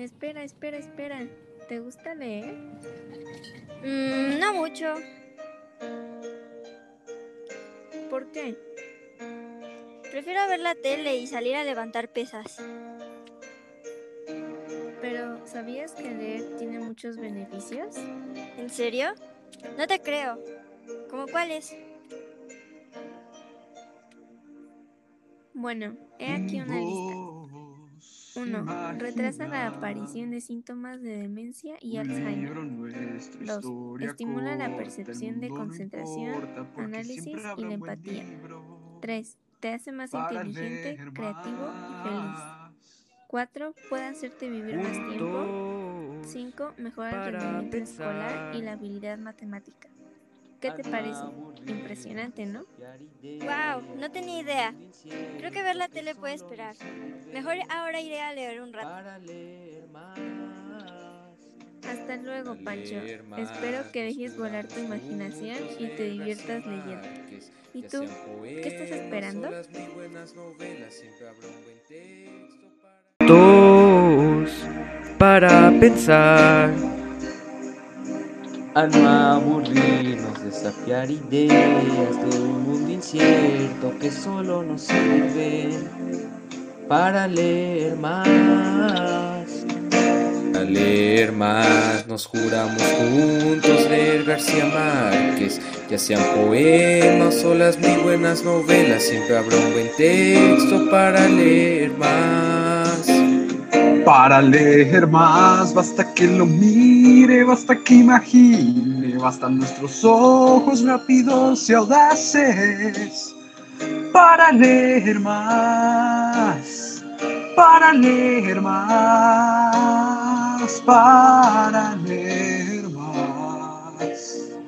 Espera, espera, espera. ¿Te gusta leer? Mm, no mucho. ¿Por qué? Prefiero ver la tele y salir a levantar pesas. Pero, ¿sabías que leer tiene muchos beneficios? ¿En serio? No te creo. ¿Cómo cuáles? Bueno, he aquí una lista. 1. Retrasa la aparición de síntomas de demencia y Alzheimer. 2. Estimula la percepción de concentración, análisis y la empatía. 3. Te hace más inteligente, creativo y feliz. 4. Puede hacerte vivir más tiempo. 5. Mejora el rendimiento escolar y la habilidad matemática. ¿Qué te parece? Impresionante, ¿no? Wow, no tenía idea. Creo que ver la tele puede esperar. Mejor ahora iré a leer un rato. Hasta luego, Pancho. Espero que dejes volar tu imaginación y te diviertas leyendo. ¿Y tú? ¿Qué estás esperando? Dos para pensar. A no aburrirnos, desafiar ideas de un mundo incierto que solo nos sirve para leer más. Para leer más, nos juramos juntos leer García Márquez, ya sean poemas o las muy buenas novelas, siempre habrá un buen texto para leer más. Para leer más, basta que lo mire, basta que imagine, bastan nuestros ojos rápidos y audaces. Para leer más, para leer más, para leer más.